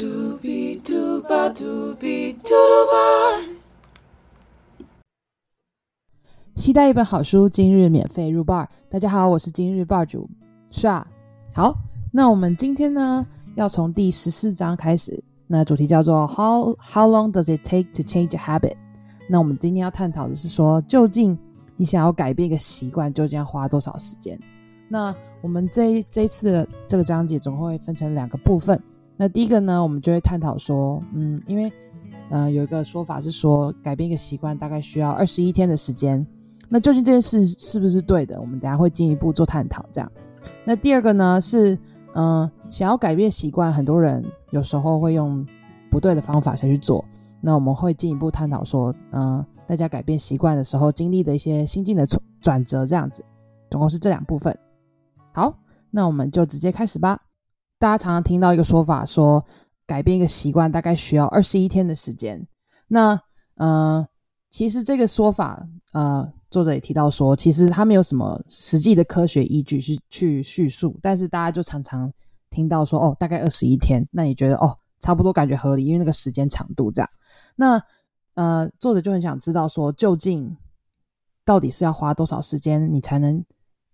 Doobie dooba doobie doodleba. 期待一本好书，今日免费入 bar。大家好，我是今日 bar 主 Sha。好，那我们今天呢，要从第十四章开始。那主题叫做 How How long does it take to change a habit？那我们今天要探讨的是说，究竟你想要改变一个习惯，究竟要花多少时间？那我们这这次的这个章节总共会分成两个部分。那第一个呢，我们就会探讨说，嗯，因为呃有一个说法是说，改变一个习惯大概需要二十一天的时间。那究竟这件事是不是对的？我们等下会进一步做探讨。这样，那第二个呢是，嗯，想要改变习惯，很多人有时候会用不对的方法才去做。那我们会进一步探讨说，嗯，大家改变习惯的时候经历的一些心境的转转折，这样子，总共是这两部分。好，那我们就直接开始吧。大家常常听到一个说法，说改变一个习惯大概需要二十一天的时间。那，嗯，其实这个说法，呃。作者也提到说，其实他没有什么实际的科学依据去去叙述，但是大家就常常听到说，哦，大概二十一天，那你觉得哦，差不多感觉合理，因为那个时间长度这样。那呃，作者就很想知道说，究竟到底是要花多少时间，你才能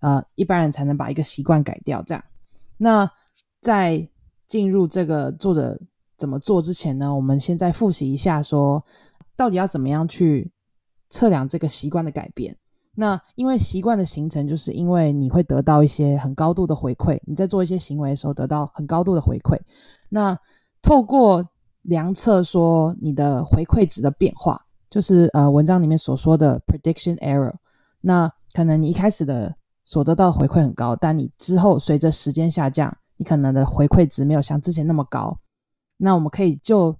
呃一般人才能把一个习惯改掉这样？那在进入这个作者怎么做之前呢，我们先再复习一下说，到底要怎么样去。测量这个习惯的改变，那因为习惯的形成，就是因为你会得到一些很高度的回馈。你在做一些行为的时候，得到很高度的回馈。那透过量测说你的回馈值的变化，就是呃文章里面所说的 prediction error。那可能你一开始的所得到的回馈很高，但你之后随着时间下降，你可能的回馈值没有像之前那么高。那我们可以就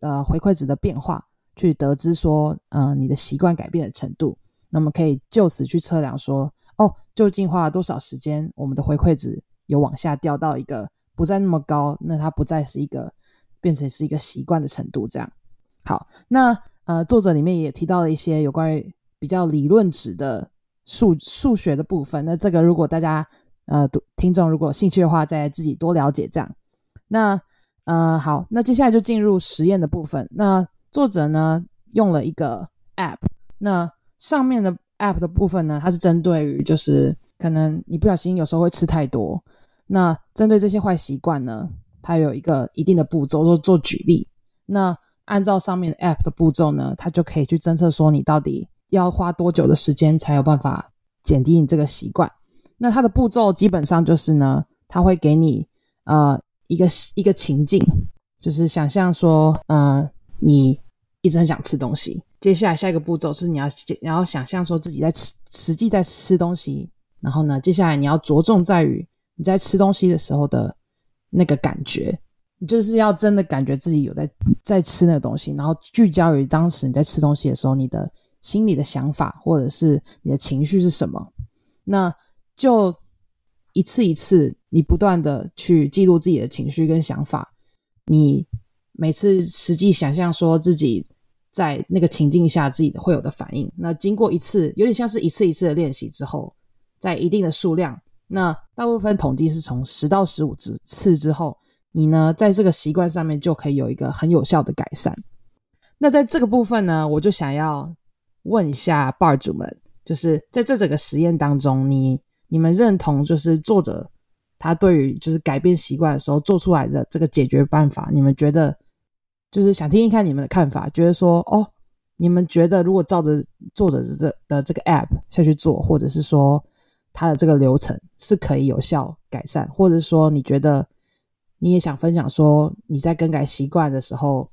呃回馈值的变化。去得知说，嗯，你的习惯改变的程度，那么可以就此去测量说，哦，究竟花了多少时间，我们的回馈值有往下掉到一个不再那么高，那它不再是一个变成是一个习惯的程度。这样，好，那呃，作者里面也提到了一些有关于比较理论值的数数学的部分。那这个如果大家呃听众如果有兴趣的话，再自己多了解这样。那呃，好，那接下来就进入实验的部分。那作者呢用了一个 app，那上面的 app 的部分呢，它是针对于就是可能你不小心有时候会吃太多，那针对这些坏习惯呢，它有一个一定的步骤，做做举例。那按照上面的 app 的步骤呢，它就可以去侦测说你到底要花多久的时间才有办法减低你这个习惯。那它的步骤基本上就是呢，它会给你呃一个一个情境，就是想象说呃。你一直很想吃东西，接下来下一个步骤是你要你要想象说自己在吃，实际在吃东西，然后呢，接下来你要着重在于你在吃东西的时候的那个感觉，你就是要真的感觉自己有在在吃那个东西，然后聚焦于当时你在吃东西的时候，你的心里的想法或者是你的情绪是什么，那就一次一次你不断的去记录自己的情绪跟想法，你。每次实际想象说自己在那个情境下自己会有的反应，那经过一次有点像是一次一次的练习之后，在一定的数量，那大部分统计是从十到十五次之后，你呢在这个习惯上面就可以有一个很有效的改善。那在这个部分呢，我就想要问一下 bar 主们，就是在这整个实验当中，你你们认同就是作者他对于就是改变习惯的时候做出来的这个解决办法，你们觉得？就是想听一看你们的看法，觉得说哦，你们觉得如果照着作者这的这个 app 下去做，或者是说他的这个流程是可以有效改善，或者说你觉得你也想分享说你在更改习惯的时候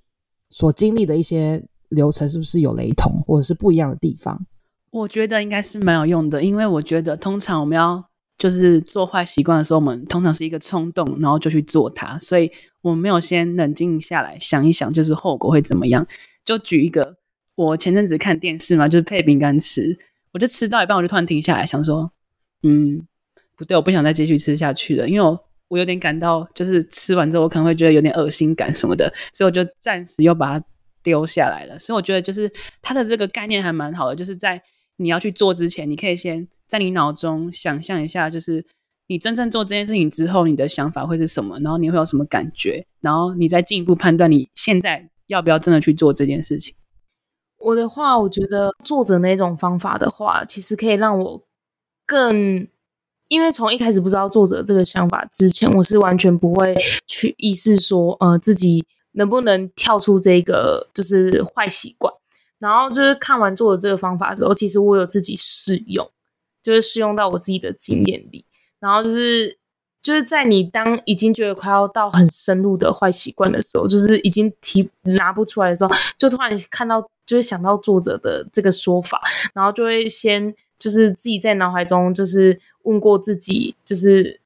所经历的一些流程是不是有雷同或者是不一样的地方？我觉得应该是蛮有用的，因为我觉得通常我们要就是做坏习惯的时候，我们通常是一个冲动，然后就去做它，所以。我没有先冷静下来想一想，就是后果会怎么样。就举一个，我前阵子看电视嘛，就是配饼干吃，我就吃到一半，我就突然停下来想说，嗯，不对，我不想再继续吃下去了，因为我我有点感到，就是吃完之后我可能会觉得有点恶心感什么的，所以我就暂时又把它丢下来了。所以我觉得就是它的这个概念还蛮好的，就是在你要去做之前，你可以先在你脑中想象一下，就是你真正做这件事情之后，你的想法会是什么？然后你会有什么感觉？然后你再进一步判断你现在要不要真的去做这件事情。我的话，我觉得作者那种方法的话，其实可以让我更，因为从一开始不知道作者这个想法之前，我是完全不会去意识说，呃，自己能不能跳出这个就是坏习惯。然后就是看完作者这个方法之后，其实我有自己试用，就是试用到我自己的经验里。然后就是就是在你当已经觉得快要到很深入的坏习惯的时候，就是已经提拿不出来的时候，就突然看到，就是想到作者的这个说法，然后就会先就是自己在脑海中就是问过自己，就是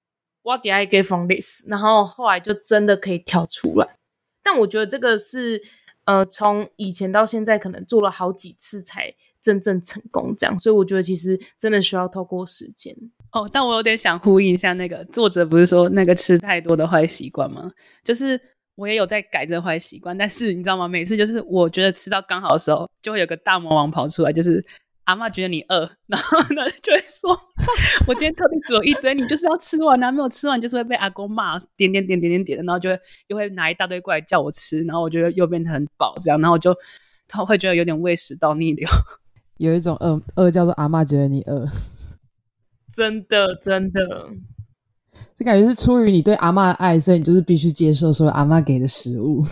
What did I get from this？然后后来就真的可以跳出来。但我觉得这个是呃，从以前到现在，可能做了好几次才真正成功这样，所以我觉得其实真的需要透过时间。哦，但我有点想呼应一下，那个作者不是说那个吃太多的坏习惯吗？就是我也有在改这坏习惯，但是你知道吗？每次就是我觉得吃到刚好的时候，就会有个大魔王跑出来，就是阿妈觉得你饿，然后呢就会说，我今天特地煮了一堆，你就是要吃完啊，没有吃完就是会被阿公骂，点点点点点点，然后就会又会拿一大堆过来叫我吃，然后我觉得又变得很饱这样，然后我就 他会觉得有点胃食道逆流，有一种饿饿叫做阿妈觉得你饿。真的，真的，这感觉是出于你对阿妈的爱，所以你就是必须接受所有阿妈给的食物。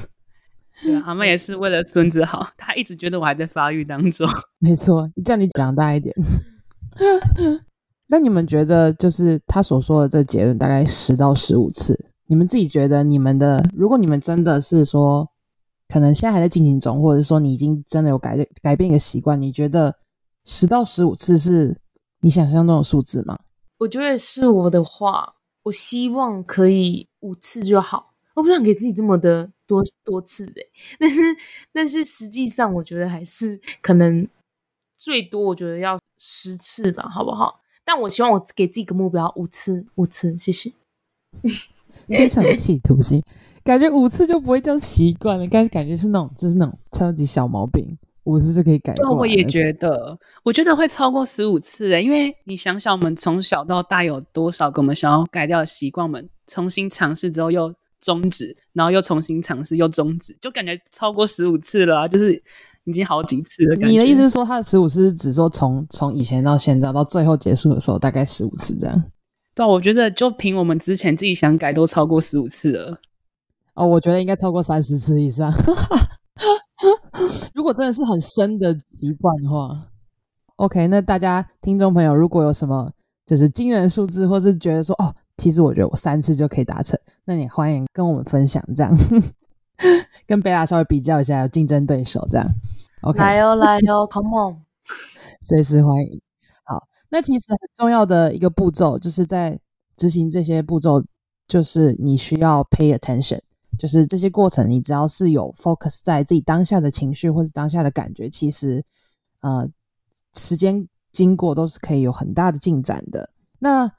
对，阿妈也是为了孙子好，她一直觉得我还在发育当中。没错，叫你长大一点。那你们觉得，就是他所说的这结论，大概十到十五次，你们自己觉得，你们的，如果你们真的是说，可能现在还在进行中，或者是说你已经真的有改改变一个习惯，你觉得十到十五次是？你想象中的数字吗？我觉得是我的话，我希望可以五次就好。我不想给自己这么的多多次的，但是但是实际上，我觉得还是可能最多，我觉得要十次了，好不好？但我希望我给自己一个目标，五次，五次，谢谢。非常的企图心，感觉五次就不会叫习惯了，但是感觉是那种就是那种超级小毛病。五次就可以改过我也觉得，我觉得会超过十五次诶，因为你想想，我们从小到大有多少个我们想要改掉的习惯，我们重新尝试之后又终止，然后又重新尝试又终止，就感觉超过十五次了，就是已经好几次了。你的意思是说，他的十五次是指说从从以前到现在到最后结束的时候，大概十五次这样？对，我觉得就凭我们之前自己想改，都超过十五次了。哦，我觉得应该超过三十次以上。如果真的是很深的习惯的话，OK，那大家听众朋友如果有什么就是惊人数字，或是觉得说哦，其实我觉得我三次就可以达成，那你欢迎跟我们分享，这样 跟贝拉稍微比较一下，有竞争对手这样。OK，来哦来哦，Come on，随时欢迎。好，那其实很重要的一个步骤，就是在执行这些步骤，就是你需要 pay attention。就是这些过程，你只要是有 focus 在自己当下的情绪或者当下的感觉，其实，呃，时间经过都是可以有很大的进展的。那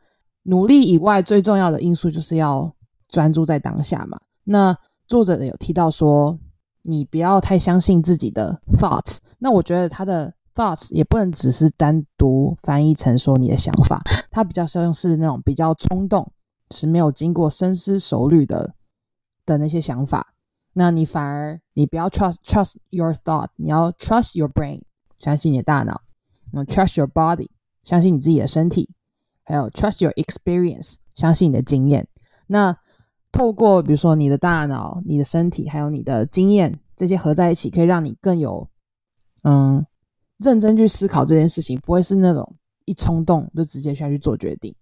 努力以外，最重要的因素就是要专注在当下嘛。那作者有提到说，你不要太相信自己的 thoughts。那我觉得他的 thoughts 也不能只是单独翻译成说你的想法，它比较像是那种比较冲动，是没有经过深思熟虑的。的那些想法，那你反而你不要 trust trust your thought，你要 trust your brain，相信你的大脑，那 trust your body，相信你自己的身体，还有 trust your experience，相信你的经验。那透过比如说你的大脑、你的身体，还有你的经验，这些合在一起，可以让你更有嗯认真去思考这件事情，不会是那种一冲动就直接下去做决定。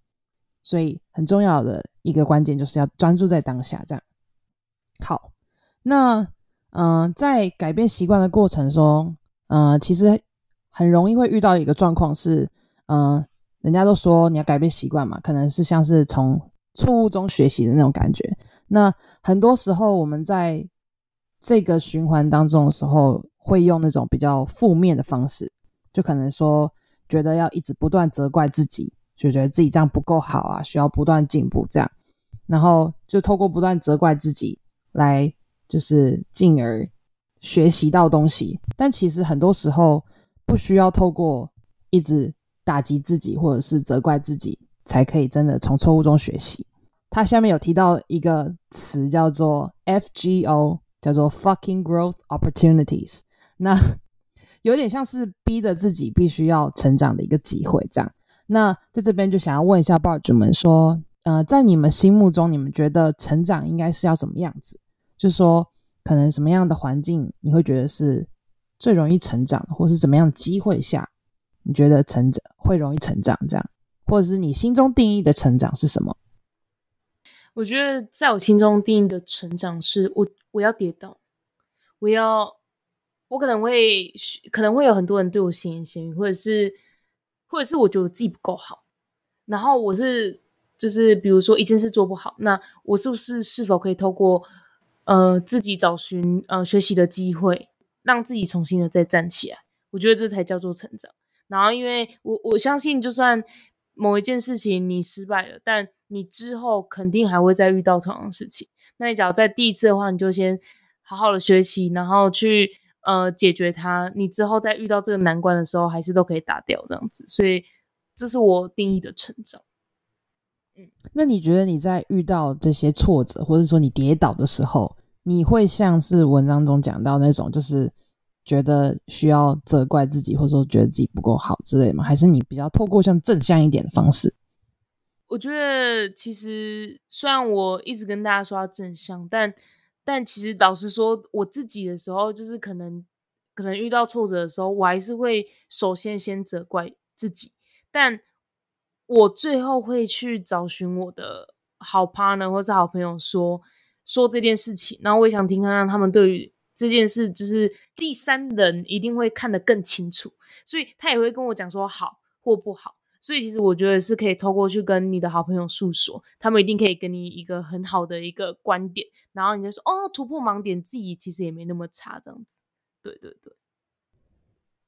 所以很重要的一个关键就是要专注在当下，这样。好，那嗯，在改变习惯的过程中，嗯，其实很容易会遇到一个状况是，嗯，人家都说你要改变习惯嘛，可能是像是从错误中学习的那种感觉。那很多时候我们在这个循环当中的时候，会用那种比较负面的方式，就可能说觉得要一直不断责怪自己，就觉得自己这样不够好啊，需要不断进步这样，然后就透过不断责怪自己。来就是进而学习到东西，但其实很多时候不需要透过一直打击自己或者是责怪自己才可以真的从错误中学习。他下面有提到一个词叫做 FGO，叫做 Fucking Growth Opportunities。那 有点像是逼着自己必须要成长的一个机会，这样。那在这边就想要问一下 bar 主们说，呃，在你们心目中，你们觉得成长应该是要怎么样子？就说，可能什么样的环境你会觉得是最容易成长，或是怎么样的机会下，你觉得成长会容易成长？这样，或者是你心中定义的成长是什么？我觉得在我心中定义的成长是我我要跌倒，我要。我可能会可能会有很多人对我闲言闲语，或者是或者是我觉得我自己不够好，然后我是就是比如说一件事做不好，那我是不是是否可以透过呃自己找寻呃学习的机会，让自己重新的再站起来？我觉得这才叫做成长。然后因为我我相信，就算某一件事情你失败了，但你之后肯定还会再遇到同样的事情。那你只要在第一次的话，你就先好好的学习，然后去。呃，解决它，你之后再遇到这个难关的时候，还是都可以打掉这样子，所以这是我定义的成长。嗯，那你觉得你在遇到这些挫折，或者说你跌倒的时候，你会像是文章中讲到那种，就是觉得需要责怪自己，或者说觉得自己不够好之类吗？还是你比较透过像正向一点的方式？我觉得其实虽然我一直跟大家说要正向，但但其实老实说，我自己的时候，就是可能可能遇到挫折的时候，我还是会首先先责怪自己。但我最后会去找寻我的好 partner 或是好朋友说说这件事情，然后我也想听看看他们对于这件事，就是第三人一定会看得更清楚，所以他也会跟我讲说好或不好。所以其实我觉得是可以透过去跟你的好朋友诉说，他们一定可以给你一个很好的一个观点，然后你就说哦，突破盲点，自己其实也没那么差，这样子。对对对。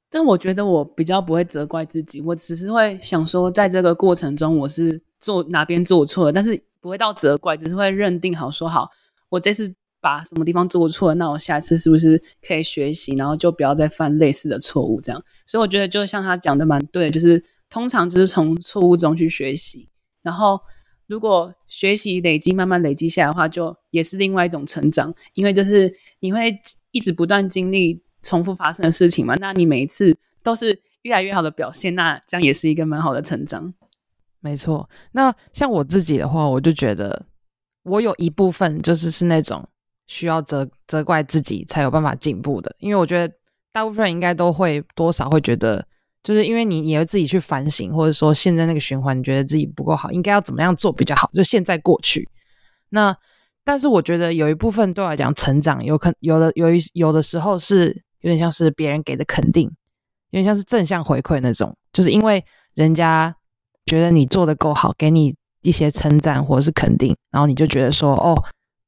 但我觉得我比较不会责怪自己，我只是会想说，在这个过程中我是做哪边做错了，但是不会到责怪，只是会认定好说好，我这次把什么地方做错，那我下次是不是可以学习，然后就不要再犯类似的错误，这样。所以我觉得就像他讲的蛮对，就是。通常就是从错误中去学习，然后如果学习累积慢慢累积下来的话，就也是另外一种成长。因为就是你会一直不断经历重复发生的事情嘛，那你每一次都是越来越好的表现，那这样也是一个蛮好的成长。没错，那像我自己的话，我就觉得我有一部分就是是那种需要责责怪自己才有办法进步的，因为我觉得大部分人应该都会多少会觉得。就是因为你也会自己去反省，或者说现在那个循环，你觉得自己不够好，应该要怎么样做比较好？就现在过去。那但是我觉得有一部分对我来讲，成长有可有的有一有的时候是有点像是别人给的肯定，有点像是正向回馈那种，就是因为人家觉得你做的够好，给你一些称赞或者是肯定，然后你就觉得说哦，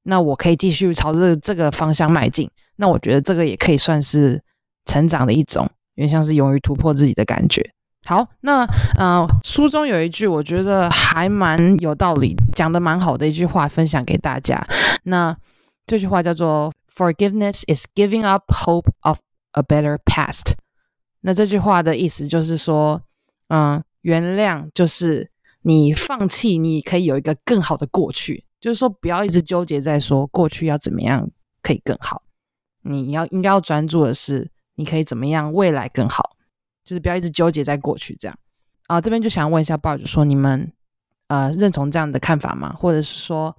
那我可以继续朝着这个方向迈进。那我觉得这个也可以算是成长的一种。有点像是勇于突破自己的感觉。好，那呃，书中有一句我觉得还蛮有道理，讲的蛮好的一句话，分享给大家。那这句话叫做 “Forgiveness is giving up hope of a better past”。那这句话的意思就是说，嗯，原谅就是你放弃，你可以有一个更好的过去，就是说不要一直纠结在说过去要怎么样可以更好，你要应该要专注的是。你可以怎么样？未来更好，就是不要一直纠结在过去这样啊。这边就想问一下报纸说，你们呃认同这样的看法吗？或者是说，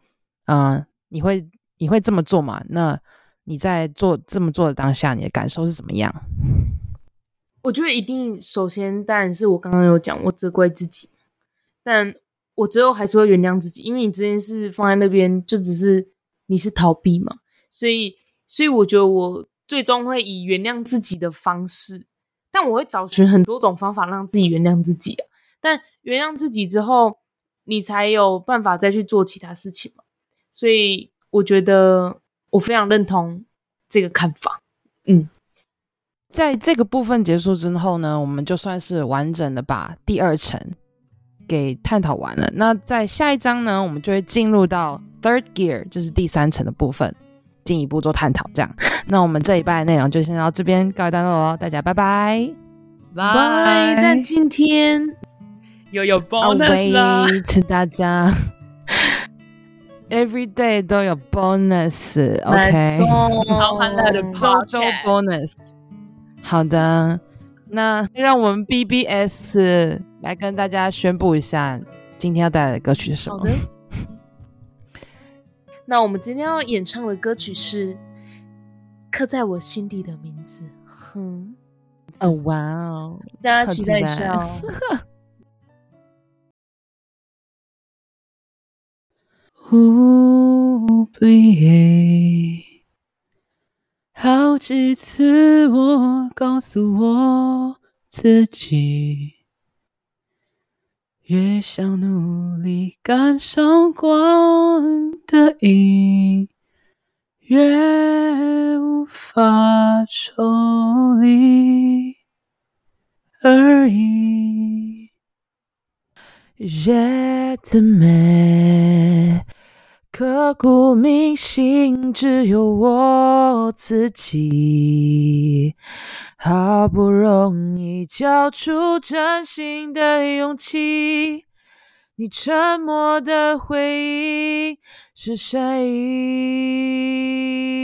嗯，你会你会这么做吗？那你在做这么做的当下，你的感受是怎么样？我觉得一定，首先当然是我刚刚有讲，我责怪自己，但我最后还是会原谅自己，因为你这件事放在那边，就只是你是逃避嘛，所以所以我觉得我。最终会以原谅自己的方式，但我会找寻很多种方法让自己原谅自己。但原谅自己之后，你才有办法再去做其他事情嘛。所以我觉得我非常认同这个看法。嗯，在这个部分结束之后呢，我们就算是完整的把第二层给探讨完了。那在下一章呢，我们就会进入到 third gear，就是第三层的部分。进一步做探讨，这样，那我们这一半的内容就先到这边告一段落哦，大家拜拜，拜。那今天又有 bonus 了。await 大家，every day 都有 bonus，OK，、没错，超欢乐的周周 bonus。好的，那让我们 BBS 来跟大家宣布一下今天要带来的歌曲是什么好的。那我们今天要演唱的歌曲是《刻在我心底的名字》。哼，哦，哇哦，大家期待一下哦。oublié。好几次我告诉我自己，越想努力赶上光的影，越无法抽离而已。Je t'aimais，刻骨铭心，只有我自己。好不容易交出真心的勇气，你沉默的回应是善意。